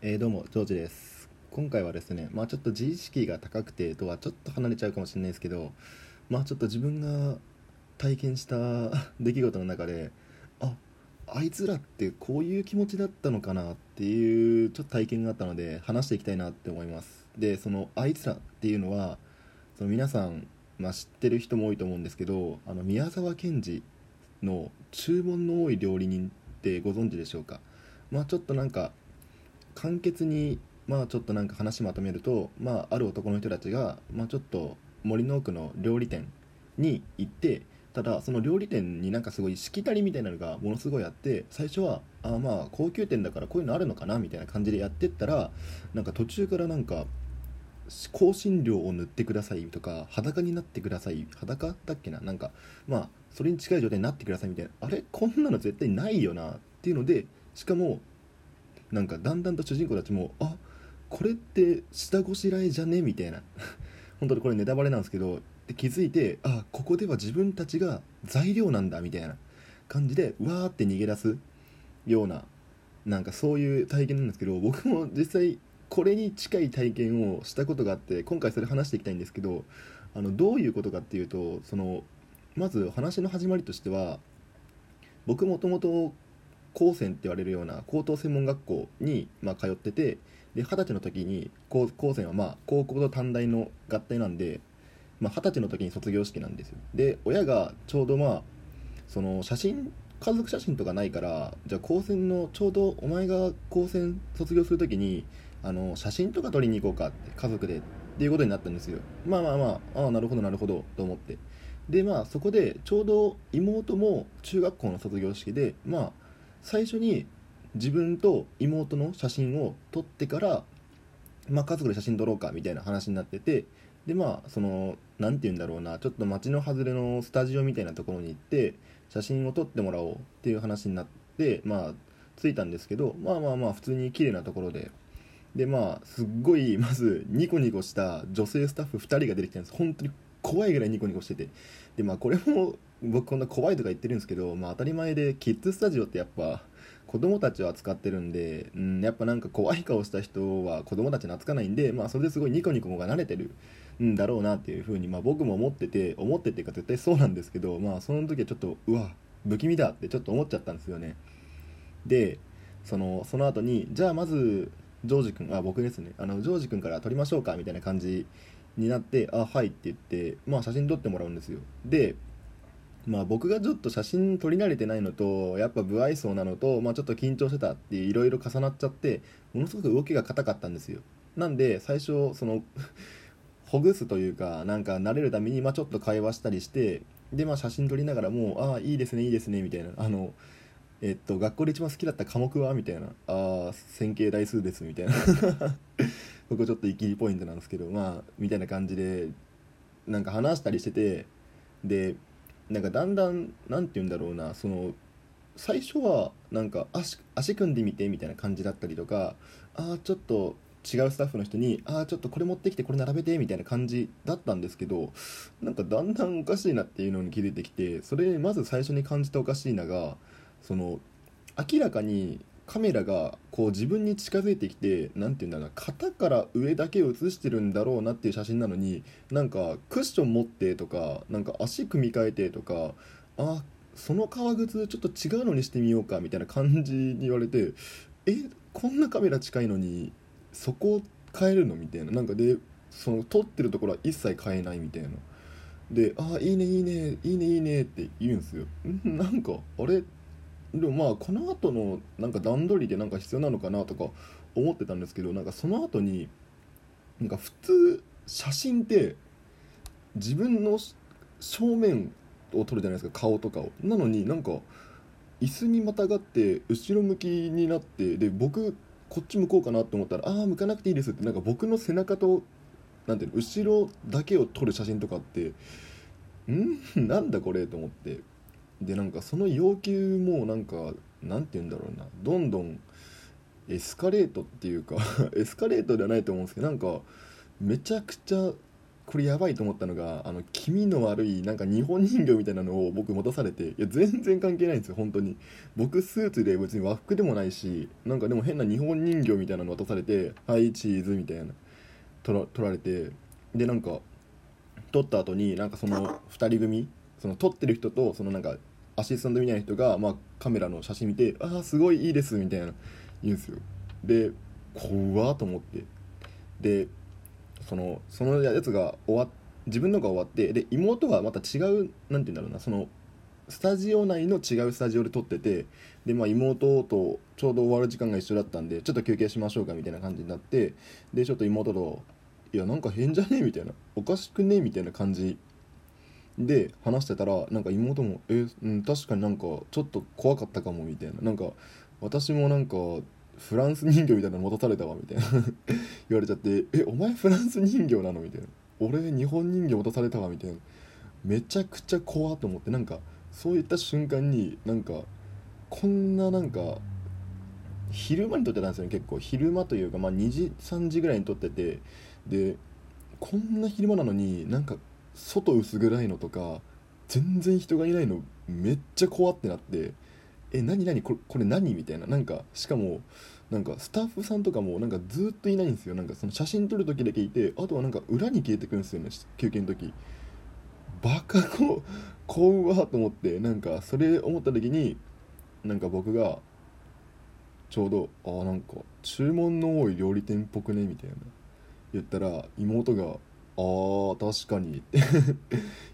えー、どうもジョージです。今回はですねまあちょっと自意識が高くてとはちょっと離れちゃうかもしれないですけどまあちょっと自分が体験した出来事の中でああいつらってこういう気持ちだったのかなっていうちょっと体験があったので話していきたいなって思います。でそのあいつらっていうのはその皆さん、まあ、知ってる人も多いと思うんですけどあの宮沢賢治の注文の多い料理人ってご存知でしょうか？まあちょっとなんか簡潔にまあちょっとなんか話まとめると、まあ、ある男の人たちが、まあ、ちょっと森の奥の料理店に行ってただその料理店になんかすごいしきたりみたいなのがものすごいあって最初はあまあ高級店だからこういうのあるのかなみたいな感じでやってったらなんか途中からなんか香辛料を塗ってくださいとか裸になってください裸だっけななんかまあそれに近い状態になってくださいみたいなあれこんなの絶対ないよなっていうのでしかもなんかだんだんと主人公たちもあこれって下ごしらえじゃね？みたいな。本当にこれネタバレなんですけどで気づいてあここでは自分たちが材料なんだみたいな。感じでわーって逃げ出すようななんかそういう体験なんですけど僕も実際これに近い体験をしたことがあって今回それ話していきたいんですけどあのどういうことかっていうとそのまず話の始まりとしては僕もともと高専って言われるような高等専門学校に、まあ、通っててで二十歳の時に高高専はまあ高校と短大の合体なんでまあ、20歳の時に卒業式なんですよ。で親がちょうどまあその写真家族写真とかないからじゃあ高専のちょうどお前が高専卒業する時にあの写真とか撮りに行こうかって家族でっていうことになったんですよ。まあまあまあああなるほどなるほどと思って。でまあそこでちょうど妹も中学校の卒業式でまあ最初に自分と妹の写真を撮ってから、まあ、家族で写真撮ろうかみたいな話になっててでまあその何て言うんだろうなちょっと街の外れのスタジオみたいなところに行って写真を撮ってもらおうっていう話になってまあ着いたんですけどまあまあまあ普通に綺麗なところで。でまあすっごいまずニコニコした女性スタッフ2人が出てきたんです。本当に怖いぐらいニコニコしてて。でまあこれも僕こんな怖いとか言ってるんですけど、まあ、当たり前でキッズスタジオってやっぱ子供たちを扱ってるんで、うん、やっぱなんか怖い顔した人は子供たち懐かないんで、まあ、それですごいニコニコが慣れてるんだろうなっていうふうに、まあ、僕も思ってて思ってていうか絶対そうなんですけど、まあ、その時はちょっとうわ不気味だってちょっと思っちゃったんですよね。でそのその後にじゃあまずジョージ君あ僕ですね。あのジョージ君から撮りましょうかみたいな感じになってあはいって言ってまあ写真撮ってもらうんですよ。でまあ僕がちょっと写真撮り慣れてないのとやっぱ不愛想なのと、まあ、ちょっと緊張してたっていろいろ重なっちゃってものすごく動きが硬かったんですよ。なんで最初その ほぐすというかなんか慣れるために、まあ、ちょっと会話したりしてで、まあ、写真撮りながらもああいいですねいいですねみたいな。あのえっと学校で一番好きだった科目はみたいな。ああ線形代数ですみたいな。ここちょっとイキリポイントなんですけどまあみたいな感じでなんか話したりしててでなんかだんだん何て言うんだろうなその最初はなんか足足組んでみてみたいな感じだったりとかああちょっと違うスタッフの人に「ああちょっとこれ持ってきてこれ並べて」みたいな感じだったんですけどなんかだんだんおかしいなっていうのに気づいてきてそれまず最初に感じたおかしいながその明らかにカメラがこう自分に近づいてきて何て言うんだろうな肩から上だけ写してるんだろうなっていう写真なのになんかクッション持ってとかなんか足組み替えてとかあその革靴ちょっと違うのにしてみようかみたいな感じに言われてえこんなカメラ近いのにそこを変えるのみたいな。なんかでその撮ってるところは一切変えないみたいな。で「ああいいねいいねいいねいいね」って言うんですよ。なんかあれ？でもまあこの後のなんか段取りでなんか必要なのかなとか思ってたんですけどなんかその後になんか普通写真って自分の正面を撮るじゃないですか顔とかを。なのになんか椅子にまたがって後ろ向きになってで僕こっち向こうかなと思ったらああ向かなくていいですってなんか僕の背中となんていうの後ろだけを撮る写真とかってん？なんだこれと思って。でなんかその要求もなんかなんて言うんだろうな。どんどんエスカレートっていうか エスカレートではないと思うんですけどなんかめちゃくちゃこれやばいと思ったのがあの気味の悪いなんか日本人形みたいなのを 僕持たされていや全然関係ないんですよ本当に。僕スーツで別に和服でもないしなんかでも変な日本人形みたいなの渡されてはいチーズみたいな取ら取られてでなんか撮った後になんかその2人組その撮ってる人とそのなんかアシスタントみたいな人が、まあ、カメラの写真見て「ああすごいいいです」みたいな言うんですよで怖っと思ってでそのそのやつが終わ自分のが終わってで妹がまた違うなんて言うんだろうなそのスタジオ内の違うスタジオで撮っててで、まあ、妹とちょうど終わる時間が一緒だったんでちょっと休憩しましょうかみたいな感じになってでちょっと妹と「いやなんか変じゃね？え?」みたいな「おかしくね？え?」みたいな感じで話してたらなんか妹も「えうん確かになんかちょっと怖かったかも」みたいな。なんか私もなんかフランス人形みたいなの持たされたわみたいな。言われちゃって「えお前フランス人形なの?」みたいな「俺日本人形持たされたわ」みたいな。めちゃくちゃ怖と思って。なんかそういった瞬間になんかこんななんか昼間に撮ってたんですよね結構。昼間というか、まあ、2時3時ぐらいに撮ってて。でこんな昼間なのになんか外薄暗いのとか全然人がいないのめっちゃ怖ってなってえ何何これこれ何？みたいな。なんかしかもなんかスタッフさんとかもなんかずっといないんですよ。なんかその写真撮る時だけいてあとはなんか裏に消えてくるんですよね休憩の時。バカこ怖わと思ってなんかそれ思った時になんか僕がちょうど「あなんか注文の多い料理店っぽくね」みたいな。言ったら妹が「あー確かに」っ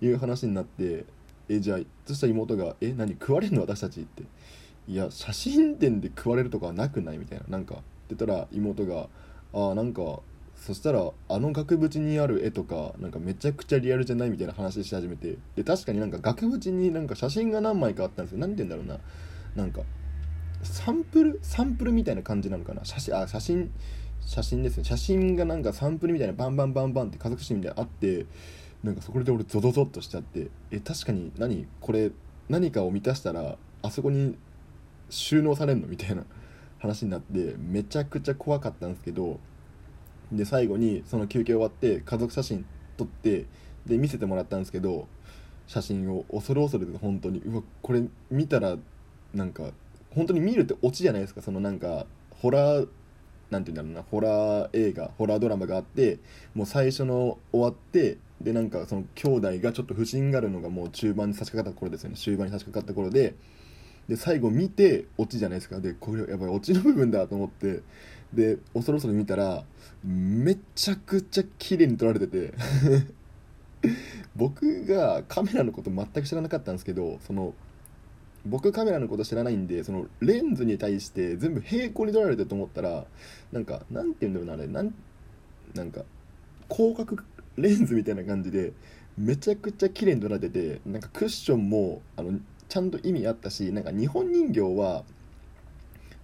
ていう話になってえじゃあそしたら妹が「え何食われんの私たち」って「いや写真展で食われるとかはなくない?」みたいな。なんかって言ったら妹が「あなんかそしたらあの額縁にある絵とかなんかめちゃくちゃリアルじゃないみたいな話し始めて。で確かになんか額縁になんか写真が何枚かあったんですよ。何て言うんだろうな。なんかサンプルサンプルみたいな感じなのかな。写真あ写真写真ですね。写真がなんかサンプルみたいなバンバンバンバンって家族写真みたいなあってなんかそこで俺ゾゾゾッとしちゃってえ確かに何これ何かを満たしたらあそこに収納されんの？みたいな話になってめちゃくちゃ怖かったんですけどで最後にその休憩終わって家族写真撮ってで見せてもらったんですけど写真を恐る恐るで本当に。うわこれ見たらなんか本当に見るってオチじゃないですか。そのなんかホラーなんて言うんだろうなホラー映画ホラードラマがあってもう最初の終わってでなんかその兄弟がちょっと不審があるのがもう中盤に差し掛かった頃ですよね。終盤に差し掛かった頃でで最後見てオチじゃないですか。でこれやっぱりオチの部分だと思って。で恐る恐る見たらめちゃくちゃ綺麗に撮られてて。僕がカメラのこと全く知らなかったんですけどその僕カメラのこと知らないんでそのレンズに対して全部平行に撮られてると思ったらなんかなんて言うんだろうなあれ。なんなんか広角レンズみたいな感じでめちゃくちゃ綺麗に撮られててなんかクッションもあのちゃんと意味あったしなんか日本人形は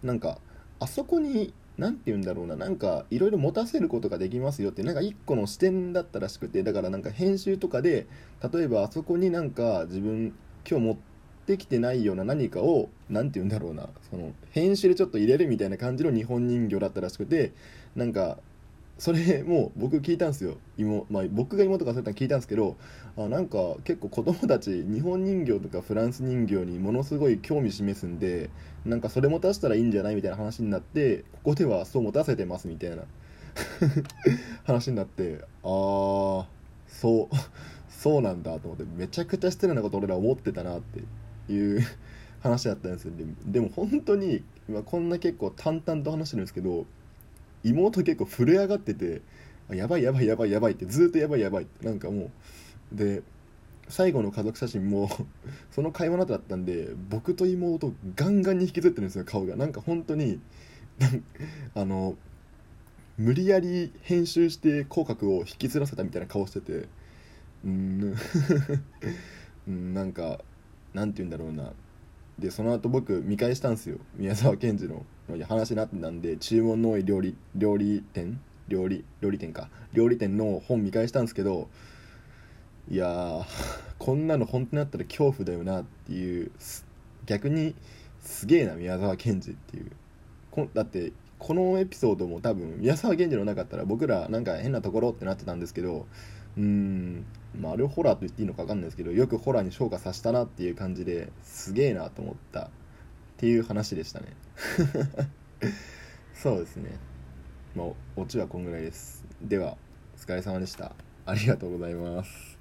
なんかあそこに何て言うんだろうななんかいろいろ持たせることができますよってなんか一個の視点だったらしくてだからなんか編集とかで例えばあそこになんか自分今日持ってきてないような何かを何て言うんだろうな。その編集でちょっと入れるみたいな感じの日本人形だったらしくてなんかそれも僕聞いたんですよ。妹、まあ、僕が妹がそうやったの聞いたんですけどあなんか結構子供たち日本人形とかフランス人形にものすごい興味示すんでなんかそれ持たせたらいいんじゃないみたいな話になってここではそう持たせてますみたいな。話になってああそうそうなんだと思ってめちゃくちゃ失礼なこと俺ら思ってたなって。いう話だったんですよ。でも本当に今こんな結構淡々と話してるんですけど妹結構震え上がっててやばいやばいやばいやばいってずっとやばいやばいってなんかもうで最後の家族写真も その会話の後だったんで僕と妹ガンガンに引きずってるんですよ顔が。なんか本当にあの無理やり編集して口角を引きずらせたみたいな顔しててうん なんかなんて言うんだろうな。でその後僕見返したんですよ。宮沢賢治の話になってたんで注文の多い料理料理店？料理料理店か。料理店の本見返したんですけどいやこんなの本当になったら恐怖だよなっていう逆にすげえな宮沢賢治っていう。こだってこのエピソードも多分宮沢賢治のなかったら僕らなんか変なところってなってたんですけどうーん。まああれホラーと言っていいのか分かんないですけどよくホラーに昇華させたなっていう感じですげえなと思ったっていう話でしたね。そうですね。まあオチはこんぐらいです。ではお疲れ様でした。ありがとうございます。